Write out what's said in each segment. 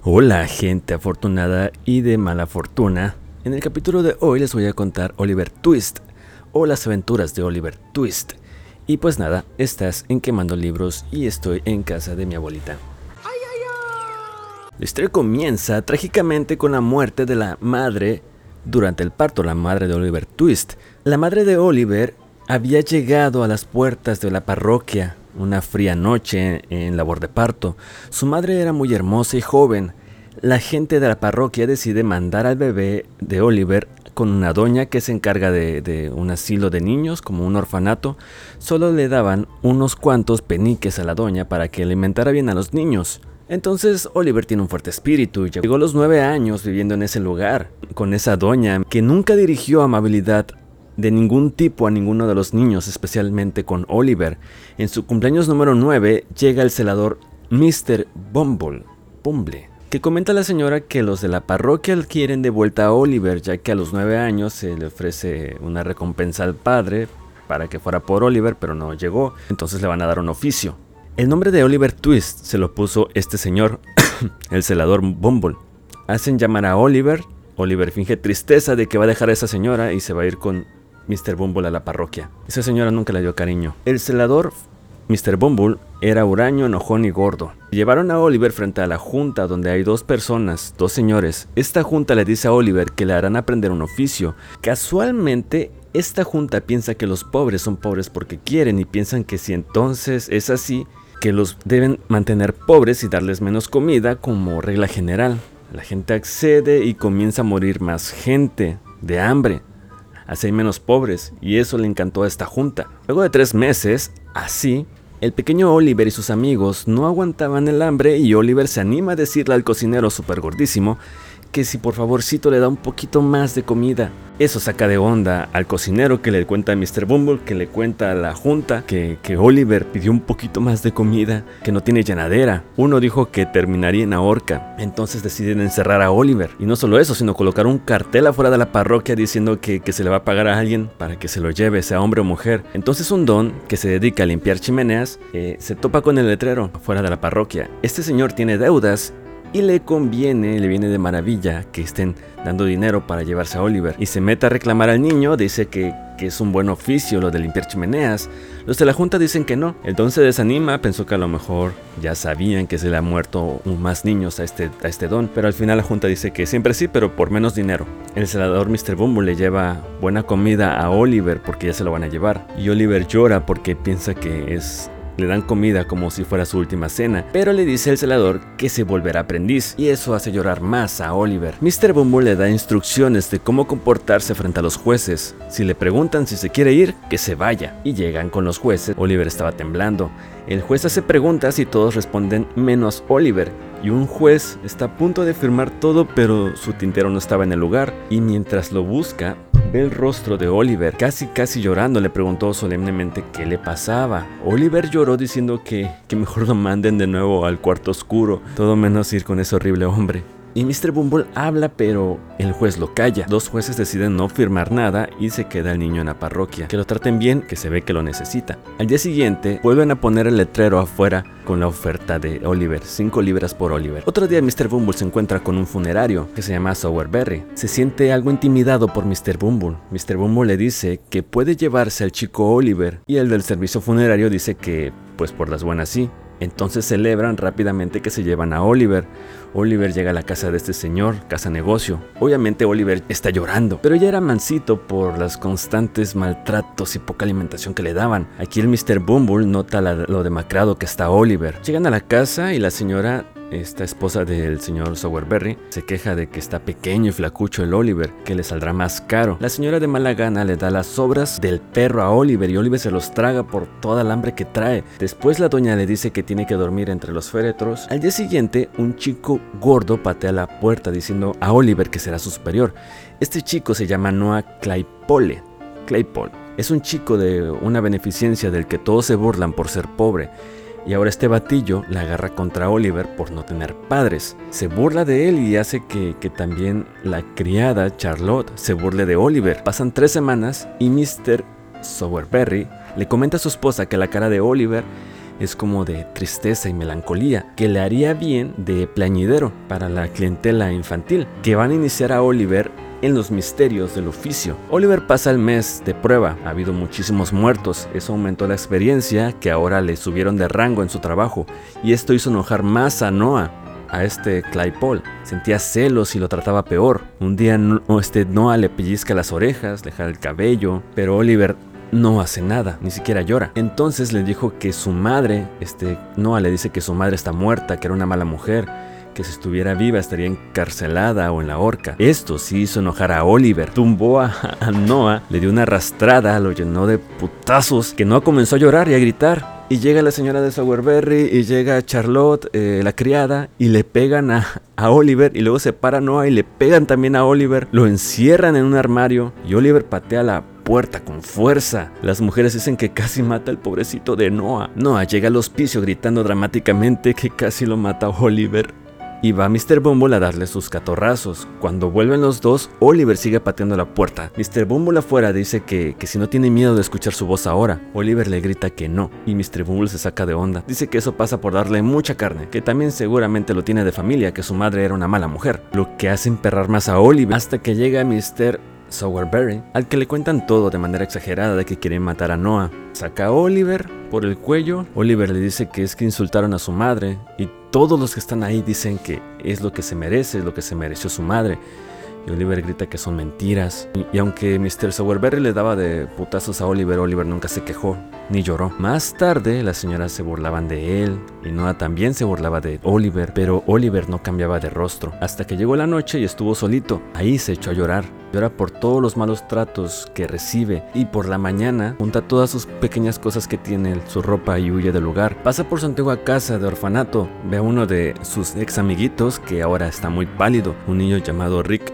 Hola gente afortunada y de mala fortuna. En el capítulo de hoy les voy a contar Oliver Twist o las aventuras de Oliver Twist. Y pues nada, estás en Quemando Libros y estoy en casa de mi abuelita. La historia comienza trágicamente con la muerte de la madre durante el parto, la madre de Oliver Twist. La madre de Oliver había llegado a las puertas de la parroquia una fría noche en labor de parto. Su madre era muy hermosa y joven. La gente de la parroquia decide mandar al bebé de Oliver con una doña que se encarga de, un asilo de niños, como un orfanato. Solo le daban unos cuantos peniques a la doña para que alimentara bien a los niños. Entonces Oliver tiene un fuerte espíritu y llegó los nueve años viviendo en ese lugar, con esa doña que nunca dirigió amabilidad de ningún tipo a ninguno de los niños, especialmente con Oliver. En su cumpleaños número 9 llega el celador Mr. Bumble, que comenta a la señora que los de la parroquia quieren de vuelta a Oliver, ya que a los 9 años se le ofrece una recompensa al padre para que fuera por Oliver, pero no llegó, entonces le van a dar un oficio. El nombre de Oliver Twist se lo puso este señor, el celador Bumble. Hacen llamar a Oliver Oliver finge tristeza de que va a dejar a esa señora y se va a ir con Mr. Bumble a la parroquia. Esa señora nunca le dio cariño. El celador Mr. Bumble era huraño, enojón y gordo. Llevaron a Oliver frente a la junta donde hay dos personas, dos señores. Esta junta le dice a Oliver que le harán aprender un oficio. Casualmente, esta junta piensa que los pobres son pobres porque quieren y piensan que si entonces es así, que los deben mantener pobres y darles menos comida como regla general. La gente accede y comienza a morir más gente de hambre hay menos pobres, y eso le encantó a esta junta. Luego de tres meses, así, el pequeño Oliver y sus amigos no aguantaban el hambre y Oliver se anima a decirle al cocinero super gordísimo que si por favorcito le da un poquito más de comida. Eso saca de onda al cocinero que le cuenta a Mr. Bumble, que le cuenta a la junta que, que Oliver pidió un poquito más de comida, que no tiene llenadera. Uno dijo que terminaría en la horca. Entonces deciden encerrar a Oliver. Y no solo eso, sino colocar un cartel afuera de la parroquia diciendo que, que se le va a pagar a alguien para que se lo lleve, sea hombre o mujer. Entonces un don que se dedica a limpiar chimeneas eh, se topa con el letrero afuera de la parroquia. Este señor tiene deudas y le conviene, le viene de maravilla que estén dando dinero para llevarse a Oliver. Y se mete a reclamar al niño, dice que, es un buen oficio lo de limpiar chimeneas. Los de la junta dicen que no. El don se desanima, pensó que a lo mejor ya sabían que se le ha muerto más niños a este, a este don. Pero al final la junta dice que siempre sí, pero por menos dinero. El celador Mr. Bumble le lleva buena comida a Oliver porque ya se lo van a llevar. Y Oliver llora porque piensa que es le dan comida como si fuera su última cena, pero le dice el celador que se volverá aprendiz y eso hace llorar más a Oliver. Mr. Bumble le da instrucciones de cómo comportarse frente a los jueces. Si le preguntan si se quiere ir, que se vaya. Y llegan con los jueces. Oliver estaba temblando. El juez hace preguntas y todos responden menos Oliver. Y un juez está a punto de firmar todo, pero su tintero no estaba en el lugar. Y mientras lo busca, El rostro de Oliver, casi casi llorando, le preguntó solemnemente qué le pasaba. Oliver lloró diciendo que, que mejor lo manden de nuevo al cuarto oscuro, todo menos ir con ese horrible hombre. Y Mr. Bumble habla, pero el juez lo calla. Dos jueces deciden no firmar nada y se queda el niño en la parroquia. Que lo traten bien, que se ve que lo necesita. Al día siguiente, vuelven a poner el letrero afuera con la oferta de Oliver, 5 libras por Oliver. Otro día Mr. Bumble se encuentra con un funerario que se llama Sowerberry. Se siente algo intimidado por Mr. Bumble. Mr. Bumble le dice que puede llevarse al chico Oliver y el del servicio funerario dice que, pues por las buenas sí, entonces celebran rápidamente que se llevan a Oliver. Oliver llega a la casa de este señor, casa negocio. Obviamente Oliver está llorando, pero ya era mansito por los constantes maltratos y poca alimentación que le daban. Aquí el Mr. Bumble nota lo demacrado que está Oliver. Llegan a la casa y la señora esta esposa del señor Sowerberry, se queja de que está pequeño y flacucho el Oliver, que le saldrá más caro. La señora de mala gana le da las sobras del perro a Oliver y Oliver se los traga por toda el hambre que trae. Después la doña le dice que tiene que dormir entre los féretros. Al día siguiente, un chico gordo patea la puerta diciendo a Oliver que será su superior. Este chico se llama Noah Claypole. Claypole. Es un chico de una beneficencia del que todos se burlan por ser pobre. Y ahora este batillo la agarra contra Oliver por no tener padres. Se burla de él y hace que, también la criada Charlotte se burle de Oliver. Pasan tres semanas y Mr. Sowerberry le comenta a su esposa que la cara de Oliver es como de tristeza y melancolía, que le haría bien de plañidero para la clientela infantil, que van a iniciar a Oliver en los misterios del oficio. Oliver pasa el mes de prueba, ha habido muchísimos muertos, eso aumentó la experiencia que ahora le subieron de rango en su trabajo y esto hizo enojar más a Noah a este Claypole. Sentía celos y lo trataba peor. Un día este Noah le pellizca las orejas, le jala el cabello, pero Oliver no hace nada, ni siquiera llora. Entonces le dijo que su madre, este Noah le dice que su madre está muerta, que era una mala mujer que si estuviera viva estaría encarcelada o en la horca. Esto sí hizo enojar a Oliver. Tumbó a, Noah, le dio una arrastrada, lo llenó de putazos, que Noah comenzó a llorar y a gritar. Y llega la señora de Sowerberry y llega Charlotte, eh, la criada, y le pegan a, a, Oliver y luego se para Noah y le pegan también a Oliver. Lo encierran en un armario y Oliver patea la puerta con fuerza. Las mujeres dicen que casi mata al pobrecito de Noah. Noah llega al hospicio gritando dramáticamente que casi lo mata Oliver y va Mr. Bumble a darle sus catorrazos. Cuando vuelven los dos, Oliver sigue pateando la puerta. Mr. Bumble afuera dice que, que si no tiene miedo de escuchar su voz ahora. Oliver le grita que no, y Mr. Bumble se saca de onda. Dice que eso pasa por darle mucha carne, que también seguramente lo tiene de familia, que su madre era una mala mujer. Lo que hace emperrar más a Oliver hasta que llega Mr. Sowerberry, al que le cuentan todo de manera exagerada de que quieren matar a Noah. Saca a Oliver por el cuello. Oliver le dice que es que insultaron a su madre y todos los que están ahí dicen que es lo que se merece, es lo que se mereció su madre. Y Oliver grita que son mentiras. Y, aunque Mr. Sowerberry le daba de putazos a Oliver, Oliver nunca se quejó ni lloró. Más tarde, las señoras se burlaban de él y Noah también se burlaba de Oliver, pero Oliver no cambiaba de rostro. Hasta que llegó la noche y estuvo solito. Ahí se echó a llorar. Llora por todos los malos tratos que recibe y por la mañana junta todas sus pequeñas cosas que tiene, su ropa y huye del lugar. Pasa por su antigua casa de orfanato, ve a uno de sus ex amiguitos que ahora está muy pálido, un niño llamado Rick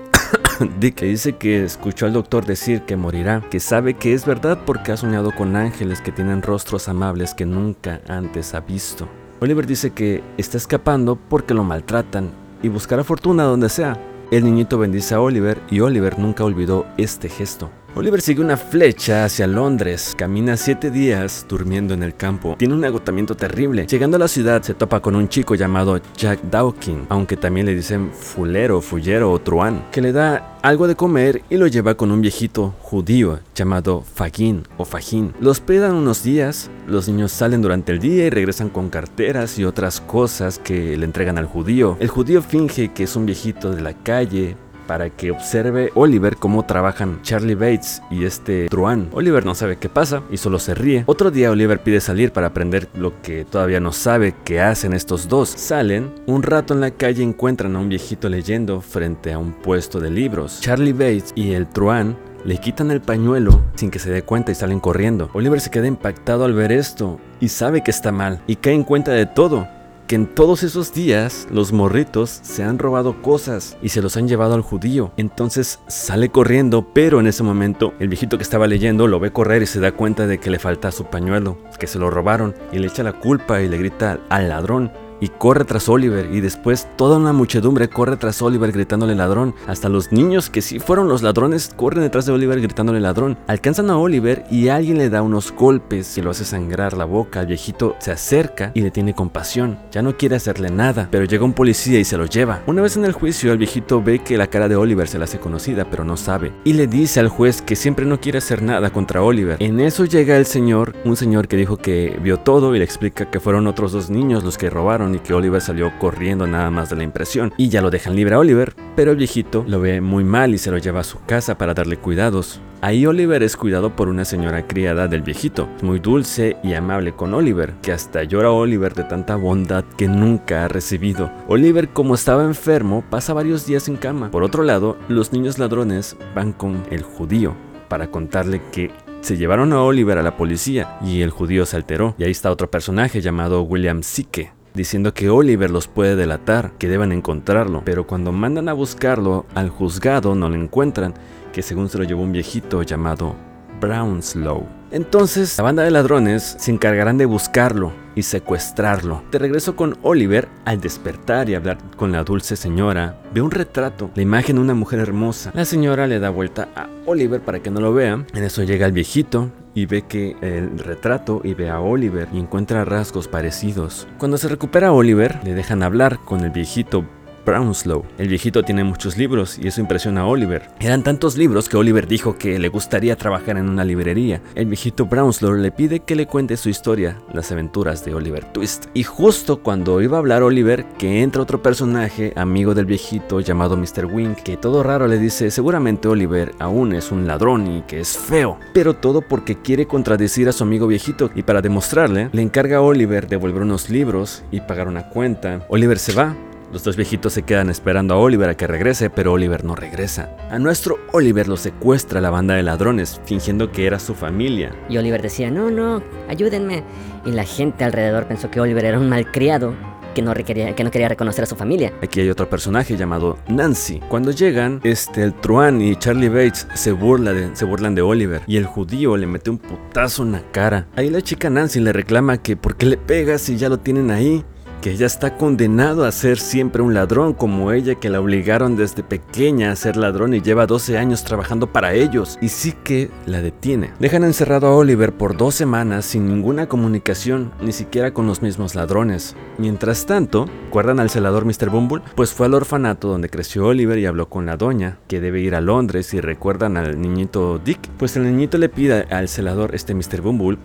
Dick que dice que escuchó al doctor decir que morirá, que sabe que es verdad porque ha soñado con ángeles que tienen rostros amables que nunca antes ha visto. Oliver dice que está escapando porque lo maltratan y buscará fortuna donde sea. El niñito bendice a Oliver y Oliver nunca olvidó este gesto. Oliver sigue una flecha hacia Londres, camina siete días durmiendo en el campo, tiene un agotamiento terrible. Llegando a la ciudad se topa con un chico llamado Jack Dawkins, aunque también le dicen fulero, fullero o truán, que le da algo de comer y lo lleva con un viejito judío llamado Fagin o Fagin. Los pedan unos días, los niños salen durante el día y regresan con carteras y otras cosas que le entregan al judío. El judío finge que es un viejito de la calle, para que observe Oliver cómo trabajan Charlie Bates y este Truan. Oliver no sabe qué pasa y solo se ríe. Otro día Oliver pide salir para aprender lo que todavía no sabe que hacen estos dos. Salen, un rato en la calle encuentran a un viejito leyendo frente a un puesto de libros. Charlie Bates y el Truan le quitan el pañuelo sin que se dé cuenta y salen corriendo. Oliver se queda impactado al ver esto y sabe que está mal y cae en cuenta de todo que en todos esos días los morritos se han robado cosas y se los han llevado al judío. Entonces sale corriendo, pero en ese momento el viejito que estaba leyendo lo ve correr y se da cuenta de que le falta su pañuelo, que se lo robaron y le echa la culpa y le grita al ladrón y corre tras Oliver y después toda una muchedumbre corre tras Oliver gritándole ladrón. Hasta los niños que sí fueron los ladrones corren detrás de Oliver gritándole ladrón. Alcanzan a Oliver y alguien le da unos golpes y lo hace sangrar la boca. El viejito se acerca y le tiene compasión. Ya no quiere hacerle nada, pero llega un policía y se lo lleva. Una vez en el juicio el viejito ve que la cara de Oliver se la hace conocida pero no sabe. Y le dice al juez que siempre no quiere hacer nada contra Oliver. En eso llega el señor, un señor que dijo que vio todo y le explica que fueron otros dos niños los que robaron y que Oliver salió corriendo nada más de la impresión. Y ya lo dejan libre a Oliver, pero el viejito lo ve muy mal y se lo lleva a su casa para darle cuidados. Ahí Oliver es cuidado por una señora criada del viejito, muy dulce y amable con Oliver, que hasta llora a Oliver de tanta bondad que nunca ha recibido. Oliver, como estaba enfermo, pasa varios días en cama. Por otro lado, los niños ladrones van con el judío para contarle que se llevaron a Oliver a la policía y el judío se alteró. Y ahí está otro personaje llamado William Sike, diciendo que Oliver los puede delatar, que deben encontrarlo, pero cuando mandan a buscarlo al juzgado no lo encuentran, que según se lo llevó un viejito llamado Brownslow. Entonces, la banda de ladrones se encargarán de buscarlo y secuestrarlo. De regreso con Oliver, al despertar y hablar con la dulce señora, ve un retrato, la imagen de una mujer hermosa. La señora le da vuelta a Oliver para que no lo vea. En eso llega el viejito y ve que el retrato y ve a Oliver y encuentra rasgos parecidos. Cuando se recupera Oliver, le dejan hablar con el viejito Brownslow. El viejito tiene muchos libros y eso impresiona a Oliver. Eran tantos libros que Oliver dijo que le gustaría trabajar en una librería. El viejito Brownslow le pide que le cuente su historia, las aventuras de Oliver Twist. Y justo cuando iba a hablar Oliver, que entra otro personaje, amigo del viejito llamado Mr. Wink, que todo raro le dice, seguramente Oliver aún es un ladrón y que es feo. Pero todo porque quiere contradecir a su amigo viejito y para demostrarle, le encarga a Oliver devolver unos libros y pagar una cuenta. Oliver se va, los dos viejitos se quedan esperando a Oliver a que regrese, pero Oliver no regresa. A nuestro Oliver lo secuestra la banda de ladrones, fingiendo que era su familia. Y Oliver decía, no, no, ayúdenme. Y la gente alrededor pensó que Oliver era un malcriado que no, requería, que no quería reconocer a su familia. Aquí hay otro personaje llamado Nancy. Cuando llegan, este, el Truan y Charlie Bates se, burla de, se burlan de Oliver y el judío le mete un putazo en la cara. Ahí la chica Nancy le reclama que ¿por qué le pegas si ya lo tienen ahí? Que ella está condenado a ser siempre un ladrón como ella que la obligaron desde pequeña a ser ladrón y lleva 12 años trabajando para ellos y sí que la detiene. Dejan encerrado a Oliver por dos semanas sin ninguna comunicación, ni siquiera con los mismos ladrones. Mientras tanto, ¿recuerdan al celador Mr. Bumble? Pues fue al orfanato donde creció Oliver y habló con la doña, que debe ir a Londres y recuerdan al niñito Dick. Pues el niñito le pide al celador este Mr. Bumble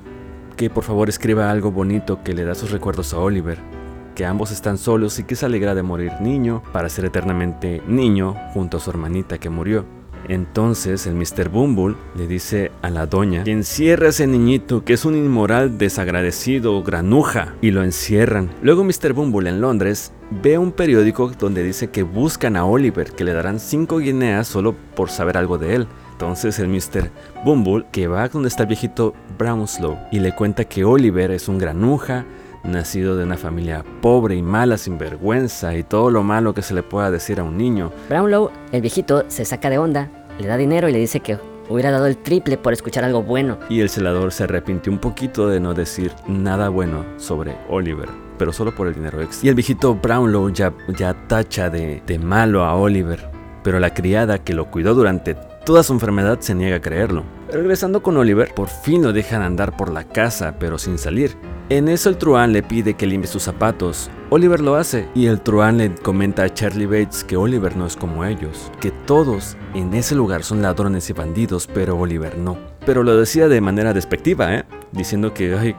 que por favor escriba algo bonito que le da sus recuerdos a Oliver que ambos están solos y que se alegra de morir niño para ser eternamente niño junto a su hermanita que murió. Entonces el Mr. Bumble le dice a la doña que encierra a ese niñito que es un inmoral desagradecido granuja y lo encierran. Luego Mr. Bumble en Londres ve un periódico donde dice que buscan a Oliver, que le darán 5 guineas solo por saber algo de él. Entonces el Mr. Bumble que va donde está el viejito Brownslow y le cuenta que Oliver es un granuja, nacido de una familia pobre y mala, sin vergüenza y todo lo malo que se le pueda decir a un niño. Brownlow, el viejito, se saca de onda, le da dinero y le dice que hubiera dado el triple por escuchar algo bueno. Y el celador se arrepintió un poquito de no decir nada bueno sobre Oliver, pero solo por el dinero extra. Y el viejito Brownlow ya, ya tacha de, de malo a Oliver, pero la criada que lo cuidó durante toda su enfermedad se niega a creerlo. Regresando con Oliver, por fin lo dejan andar por la casa, pero sin salir. En eso el Truán le pide que limpie sus zapatos. Oliver lo hace y el Truán le comenta a Charlie Bates que Oliver no es como ellos, que todos en ese lugar son ladrones y bandidos, pero Oliver no. Pero lo decía de manera despectiva, ¿eh? diciendo que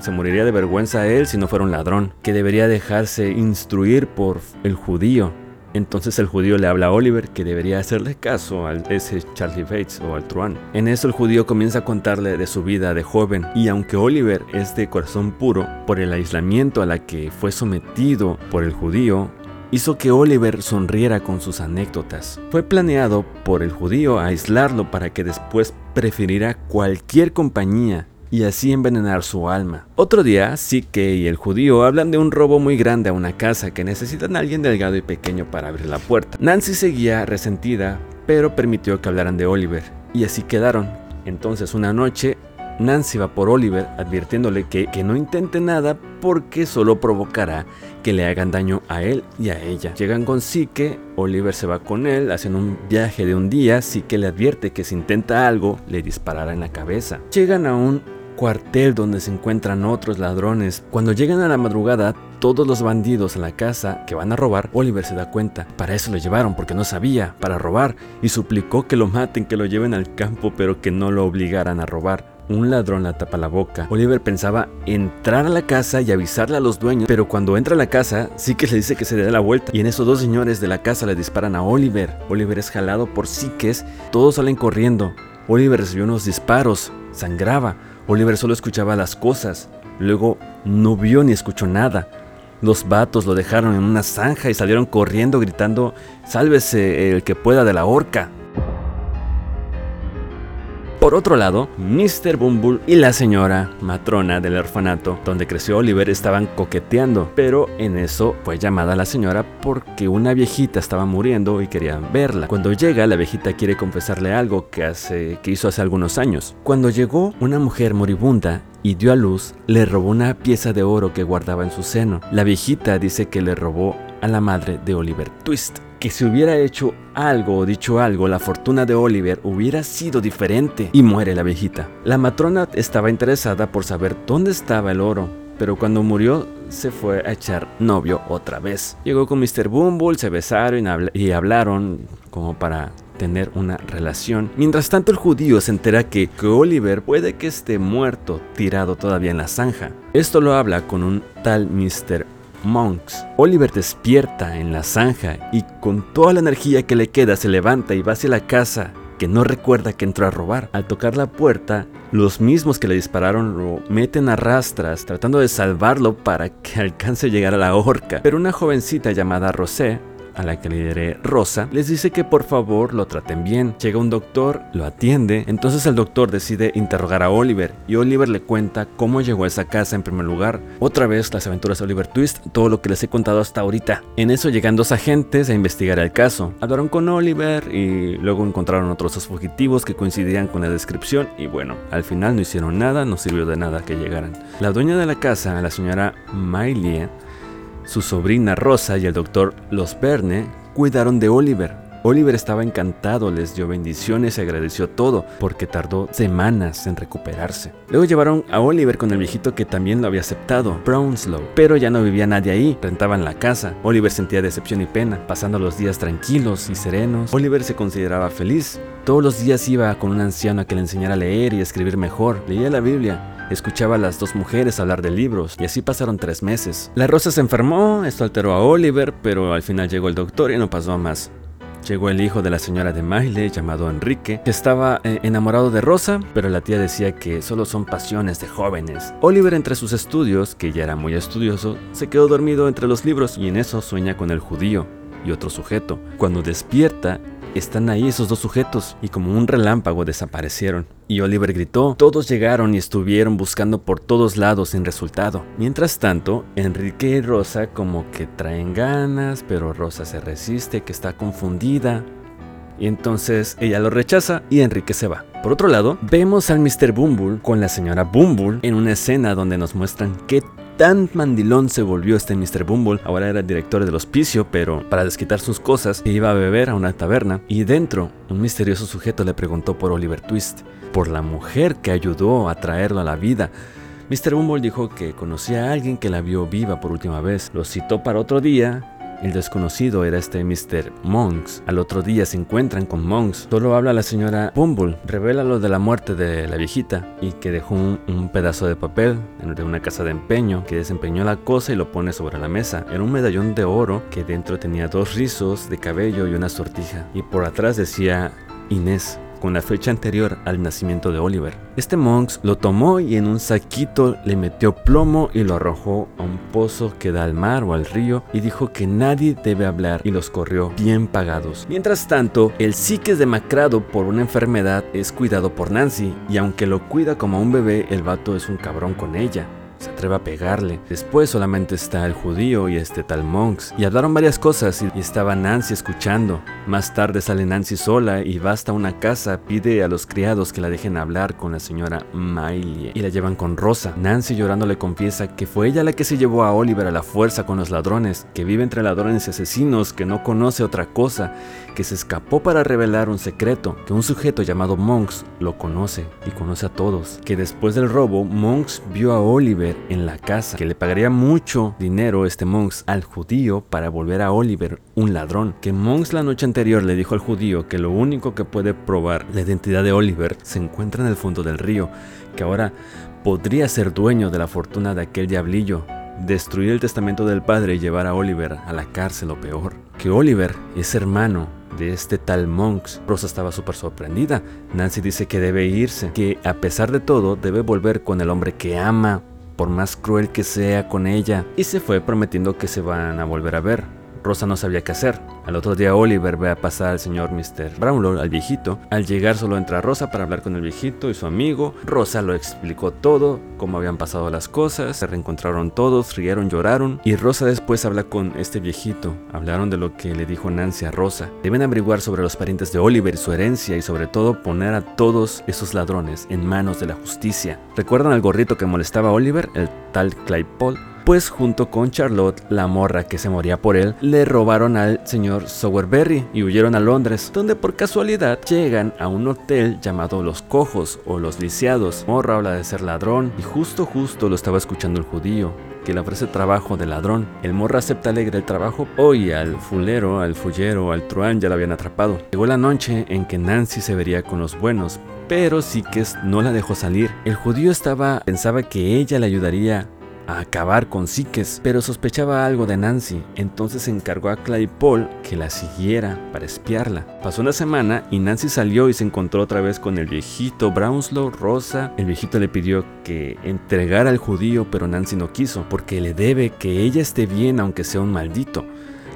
se moriría de vergüenza a él si no fuera un ladrón, que debería dejarse instruir por el judío, entonces el judío le habla a Oliver que debería hacerle caso a ese Charlie Bates o al Truan. En eso el judío comienza a contarle de su vida de joven y aunque Oliver es de corazón puro, por el aislamiento a la que fue sometido por el judío, hizo que Oliver sonriera con sus anécdotas. Fue planeado por el judío aislarlo para que después prefiriera cualquier compañía y así envenenar su alma. Otro día, Sike y el judío hablan de un robo muy grande a una casa que necesitan a alguien delgado y pequeño para abrir la puerta. Nancy seguía resentida, pero permitió que hablaran de Oliver, y así quedaron. Entonces una noche, Nancy va por Oliver advirtiéndole que, que no intente nada porque solo provocará que le hagan daño a él y a ella. Llegan con Sike, Oliver se va con él, hacen un viaje de un día, Sike le advierte que si intenta algo le disparará en la cabeza. Llegan a un cuartel donde se encuentran otros ladrones. Cuando llegan a la madrugada, todos los bandidos a la casa que van a robar, Oliver se da cuenta. Para eso lo llevaron, porque no sabía, para robar, y suplicó que lo maten, que lo lleven al campo, pero que no lo obligaran a robar. Un ladrón la tapa la boca. Oliver pensaba entrar a la casa y avisarle a los dueños, pero cuando entra a la casa, sí que le dice que se dé la vuelta. Y en esos dos señores de la casa le disparan a Oliver. Oliver es jalado por psiques, todos salen corriendo. Oliver recibió unos disparos, sangraba. Oliver solo escuchaba las cosas, luego no vio ni escuchó nada. Los vatos lo dejaron en una zanja y salieron corriendo gritando, sálvese el que pueda de la horca. Por otro lado, Mr. Bumble y la señora matrona del orfanato donde creció Oliver estaban coqueteando, pero en eso fue llamada la señora porque una viejita estaba muriendo y querían verla. Cuando llega, la viejita quiere confesarle algo que, hace, que hizo hace algunos años. Cuando llegó una mujer moribunda y dio a luz, le robó una pieza de oro que guardaba en su seno. La viejita dice que le robó a la madre de Oliver Twist que si hubiera hecho algo o dicho algo, la fortuna de Oliver hubiera sido diferente. Y muere la viejita. La matrona estaba interesada por saber dónde estaba el oro, pero cuando murió se fue a echar novio otra vez. Llegó con Mr. Bumble, se besaron y hablaron como para tener una relación. Mientras tanto el judío se entera que, que, Oliver puede que esté muerto, tirado todavía en la zanja. Esto lo habla con un tal Mr. Monks. Oliver despierta en la zanja y con toda la energía que le queda se levanta y va hacia la casa que no recuerda que entró a robar. Al tocar la puerta, los mismos que le dispararon lo meten a rastras tratando de salvarlo para que alcance a llegar a la horca. Pero una jovencita llamada Rosé a la que lideré Rosa, les dice que por favor lo traten bien. Llega un doctor, lo atiende, entonces el doctor decide interrogar a Oliver y Oliver le cuenta cómo llegó a esa casa en primer lugar. Otra vez las aventuras de Oliver Twist, todo lo que les he contado hasta ahorita. En eso llegan dos agentes a investigar el caso. Hablaron con Oliver y luego encontraron otros dos fugitivos que coincidían con la descripción y bueno, al final no hicieron nada, no sirvió de nada que llegaran. La dueña de la casa, la señora Miley, su sobrina Rosa y el doctor Los Verne cuidaron de Oliver. Oliver estaba encantado, les dio bendiciones y agradeció todo, porque tardó semanas en recuperarse. Luego llevaron a Oliver con el viejito que también lo había aceptado, Brownslow, pero ya no vivía nadie ahí, rentaban la casa. Oliver sentía decepción y pena, pasando los días tranquilos y serenos. Oliver se consideraba feliz. Todos los días iba con un anciano a que le enseñara a leer y escribir mejor, leía la Biblia Escuchaba a las dos mujeres hablar de libros y así pasaron tres meses. La Rosa se enfermó, esto alteró a Oliver, pero al final llegó el doctor y no pasó más. Llegó el hijo de la señora de Maile, llamado Enrique, que estaba eh, enamorado de Rosa, pero la tía decía que solo son pasiones de jóvenes. Oliver, entre sus estudios, que ya era muy estudioso, se quedó dormido entre los libros y en eso sueña con el judío y otro sujeto. Cuando despierta, están ahí esos dos sujetos y como un relámpago desaparecieron. Y Oliver gritó, todos llegaron y estuvieron buscando por todos lados sin resultado. Mientras tanto, Enrique y Rosa como que traen ganas, pero Rosa se resiste, que está confundida. Y entonces ella lo rechaza y Enrique se va. Por otro lado, vemos al Mr. Bumble con la señora Bumble en una escena donde nos muestran qué tan mandilón se volvió este Mr. Bumble. Ahora era el director del hospicio, pero para desquitar sus cosas, iba a beber a una taberna. Y dentro, un misterioso sujeto le preguntó por Oliver Twist, por la mujer que ayudó a traerlo a la vida. Mr. Bumble dijo que conocía a alguien que la vio viva por última vez. Lo citó para otro día el desconocido era este Mr. Monks. Al otro día se encuentran con Monks. Solo habla la señora Bumble. Revela lo de la muerte de la viejita y que dejó un, pedazo de papel de una casa de empeño que desempeñó la cosa y lo pone sobre la mesa. Era un medallón de oro que dentro tenía dos rizos de cabello y una sortija. Y por atrás decía Inés con la fecha anterior al nacimiento de Oliver. Este Monks lo tomó y en un saquito le metió plomo y lo arrojó a un pozo que da al mar o al río y dijo que nadie debe hablar y los corrió bien pagados. Mientras tanto, el es demacrado por una enfermedad es cuidado por Nancy y aunque lo cuida como un bebé, el vato es un cabrón con ella se atreve a pegarle. Después solamente está el judío y este tal Monks. Y hablaron varias cosas y, estaba Nancy escuchando. Más tarde sale Nancy sola y va hasta una casa, pide a los criados que la dejen hablar con la señora Miley y la llevan con Rosa. Nancy llorando le confiesa que fue ella la que se llevó a Oliver a la fuerza con los ladrones, que vive entre ladrones y asesinos, que no conoce otra cosa, que se escapó para revelar un secreto, que un sujeto llamado Monks lo conoce y conoce a todos, que después del robo Monks vio a Oliver en la casa, que le pagaría mucho dinero este Monks al judío para volver a Oliver un ladrón, que Monks la noche anterior le dijo al judío que lo único que puede probar la identidad de Oliver se encuentra en el fondo del río, que ahora podría ser dueño de la fortuna de aquel diablillo, destruir el testamento del padre y llevar a Oliver a la cárcel o peor, que Oliver es hermano de este tal Monks. Rosa estaba súper sorprendida. Nancy dice que debe irse, que a pesar de todo debe volver con el hombre que ama por más cruel que sea con ella, y se fue prometiendo que se van a volver a ver. Rosa no sabía qué hacer. Al otro día Oliver ve a pasar al señor Mr. Brownlow, al viejito. Al llegar solo entra Rosa para hablar con el viejito y su amigo. Rosa lo explicó todo, cómo habían pasado las cosas, se reencontraron todos, rieron, lloraron. Y Rosa después habla con este viejito. Hablaron de lo que le dijo Nancy a Rosa. Deben averiguar sobre los parientes de Oliver y su herencia y sobre todo poner a todos esos ladrones en manos de la justicia. ¿Recuerdan al gorrito que molestaba a Oliver? El tal Claypole pues junto con Charlotte, la morra que se moría por él, le robaron al señor Sowerberry y huyeron a Londres, donde por casualidad llegan a un hotel llamado Los Cojos o Los Lisiados. Morra habla de ser ladrón y justo justo lo estaba escuchando el judío que le ofrece trabajo de ladrón. El morra acepta alegre el trabajo. Hoy al fulero, al fullero, al truán ya lo habían atrapado. Llegó la noche en que Nancy se vería con los buenos, pero Sikes no la dejó salir. El judío estaba pensaba que ella le ayudaría a acabar con Sikes, pero sospechaba algo de Nancy, entonces encargó a Claypole que la siguiera para espiarla. Pasó una semana y Nancy salió y se encontró otra vez con el viejito Brownslow Rosa. El viejito le pidió que entregara al judío, pero Nancy no quiso, porque le debe que ella esté bien aunque sea un maldito.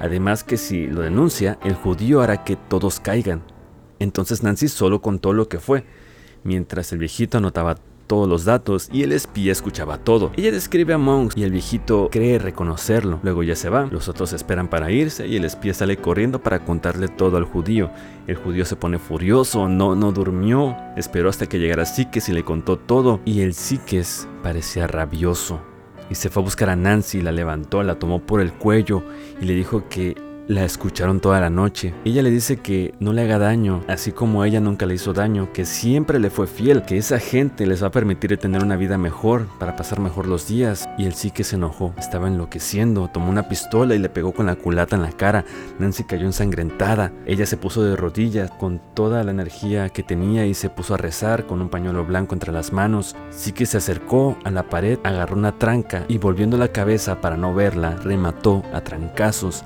Además que si lo denuncia, el judío hará que todos caigan. Entonces Nancy solo contó lo que fue, mientras el viejito anotaba todos los datos y el espía escuchaba todo. Ella describe a Monks y el viejito cree reconocerlo. Luego ya se va, los otros esperan para irse y el espía sale corriendo para contarle todo al judío. El judío se pone furioso, no, no durmió, esperó hasta que llegara Sikes y le contó todo y el Sikes parecía rabioso. Y se fue a buscar a Nancy, la levantó, la tomó por el cuello y le dijo que la escucharon toda la noche. Ella le dice que no le haga daño, así como ella nunca le hizo daño, que siempre le fue fiel, que esa gente les va a permitir tener una vida mejor, para pasar mejor los días. Y él sí que se enojó, estaba enloqueciendo, tomó una pistola y le pegó con la culata en la cara. Nancy cayó ensangrentada. Ella se puso de rodillas con toda la energía que tenía y se puso a rezar con un pañuelo blanco entre las manos. Sí que se acercó a la pared, agarró una tranca y volviendo la cabeza para no verla, remató a trancazos.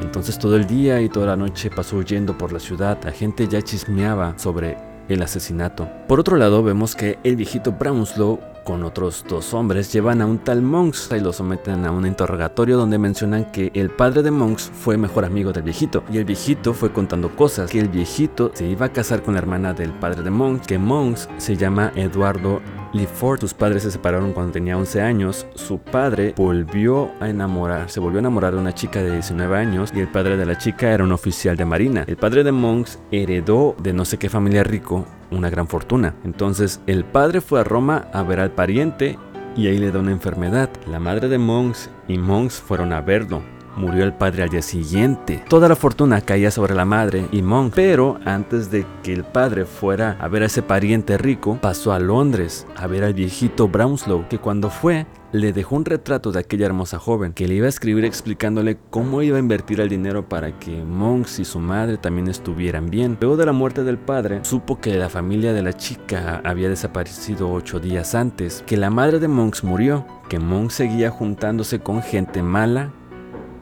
Entonces todo el día y toda la noche pasó huyendo por la ciudad. La gente ya chismeaba sobre el asesinato. Por otro lado, vemos que el viejito Brownslow con otros dos hombres llevan a un tal Monks y lo someten a un interrogatorio donde mencionan que el padre de Monks fue mejor amigo del viejito y el viejito fue contando cosas que el viejito se iba a casar con la hermana del padre de Monks que Monks se llama Eduardo Ford, sus padres se separaron cuando tenía 11 años. Su padre volvió a enamorar, se volvió a enamorar de una chica de 19 años y el padre de la chica era un oficial de marina. El padre de Monks heredó de no sé qué familia rico una gran fortuna. Entonces el padre fue a Roma a ver al pariente y ahí le da una enfermedad. La madre de Monks y Monks fueron a verlo murió el padre al día siguiente. Toda la fortuna caía sobre la madre y Monk, pero antes de que el padre fuera a ver a ese pariente rico, pasó a Londres a ver al viejito Brownslow, que cuando fue le dejó un retrato de aquella hermosa joven que le iba a escribir explicándole cómo iba a invertir el dinero para que Monks y su madre también estuvieran bien. Luego de la muerte del padre, supo que la familia de la chica había desaparecido ocho días antes, que la madre de Monks murió, que Monks seguía juntándose con gente mala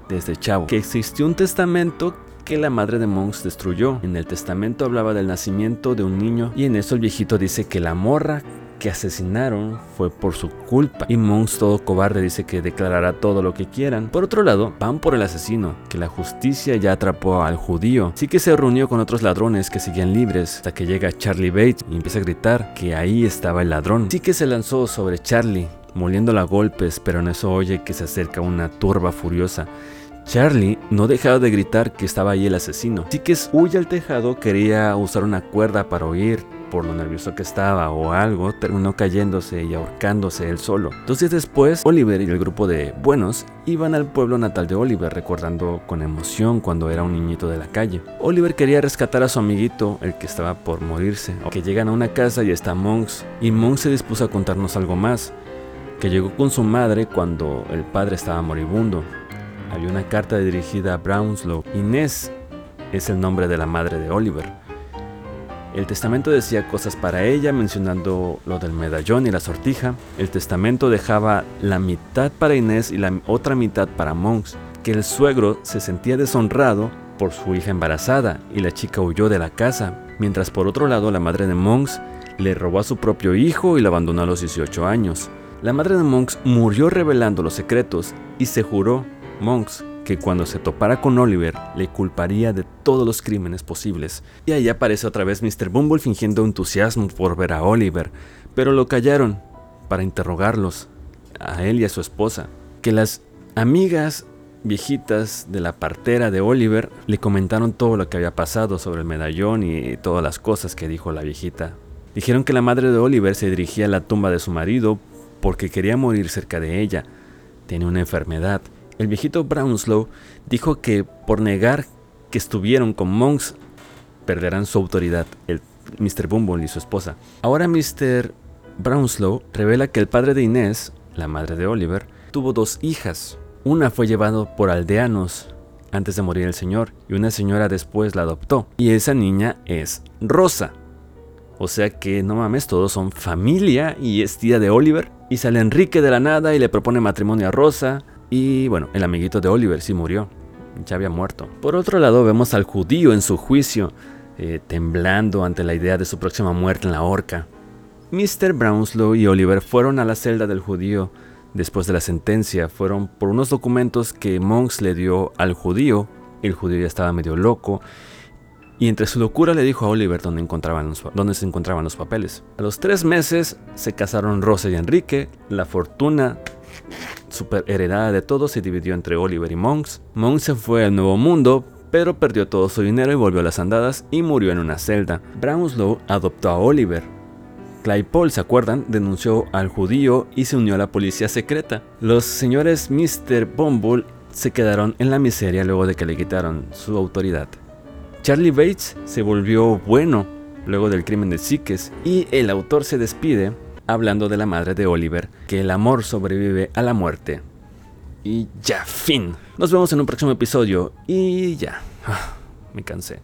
desde chavo, que existió un testamento que la madre de Monks destruyó. En el testamento hablaba del nacimiento de un niño y en eso el viejito dice que la morra que asesinaron fue por su culpa. Y Monks todo cobarde dice que declarará todo lo que quieran. Por otro lado, van por el asesino, que la justicia ya atrapó al judío. Sí que se reunió con otros ladrones que seguían libres hasta que llega Charlie Bates y empieza a gritar que ahí estaba el ladrón. Sí que se lanzó sobre Charlie moliéndola a golpes, pero en eso oye que se acerca una turba furiosa. Charlie no dejaba de gritar que estaba ahí el asesino. Así que huye al tejado, quería usar una cuerda para huir por lo nervioso que estaba o algo, terminó cayéndose y ahorcándose él solo. Dos días después, Oliver y el grupo de buenos iban al pueblo natal de Oliver, recordando con emoción cuando era un niñito de la calle. Oliver quería rescatar a su amiguito, el que estaba por morirse, que llegan a una casa y está Monks, y Monks se dispuso a contarnos algo más que llegó con su madre cuando el padre estaba moribundo. Había una carta dirigida a Brownslow. Inés es el nombre de la madre de Oliver. El testamento decía cosas para ella, mencionando lo del medallón y la sortija. El testamento dejaba la mitad para Inés y la otra mitad para Monks, que el suegro se sentía deshonrado por su hija embarazada y la chica huyó de la casa, mientras por otro lado la madre de Monks le robó a su propio hijo y lo abandonó a los 18 años. La madre de Monks murió revelando los secretos y se juró, Monks, que cuando se topara con Oliver le culparía de todos los crímenes posibles. Y ahí aparece otra vez Mr. Bumble fingiendo entusiasmo por ver a Oliver, pero lo callaron para interrogarlos, a él y a su esposa. Que las amigas viejitas de la partera de Oliver le comentaron todo lo que había pasado sobre el medallón y todas las cosas que dijo la viejita. Dijeron que la madre de Oliver se dirigía a la tumba de su marido porque quería morir cerca de ella, tenía una enfermedad. El viejito Brownslow dijo que por negar que estuvieron con Monks perderán su autoridad, el Mr. Bumble y su esposa. Ahora Mr. Brownslow revela que el padre de Inés, la madre de Oliver, tuvo dos hijas. Una fue llevado por aldeanos antes de morir el señor y una señora después la adoptó. Y esa niña es Rosa. O sea que no mames, todos son familia y es tía de Oliver. Y sale Enrique de la nada y le propone matrimonio a Rosa. Y bueno, el amiguito de Oliver sí murió. Ya había muerto. Por otro lado, vemos al judío en su juicio, eh, temblando ante la idea de su próxima muerte en la horca. Mr. Brownslow y Oliver fueron a la celda del judío después de la sentencia. Fueron por unos documentos que Monks le dio al judío. El judío ya estaba medio loco. Y entre su locura le dijo a Oliver dónde, encontraban dónde se encontraban los papeles. A los tres meses se casaron Rosa y Enrique. La fortuna super heredada de todos se dividió entre Oliver y Monks. Monks se fue al Nuevo Mundo, pero perdió todo su dinero y volvió a las andadas y murió en una celda. Brownslow adoptó a Oliver. Claypole, ¿se acuerdan? Denunció al judío y se unió a la policía secreta. Los señores Mr. Bumble se quedaron en la miseria luego de que le quitaron su autoridad. Charlie Bates se volvió bueno luego del crimen de Sikes y el autor se despide hablando de la madre de Oliver, que el amor sobrevive a la muerte. Y ya, fin. Nos vemos en un próximo episodio y ya. Ah, me cansé.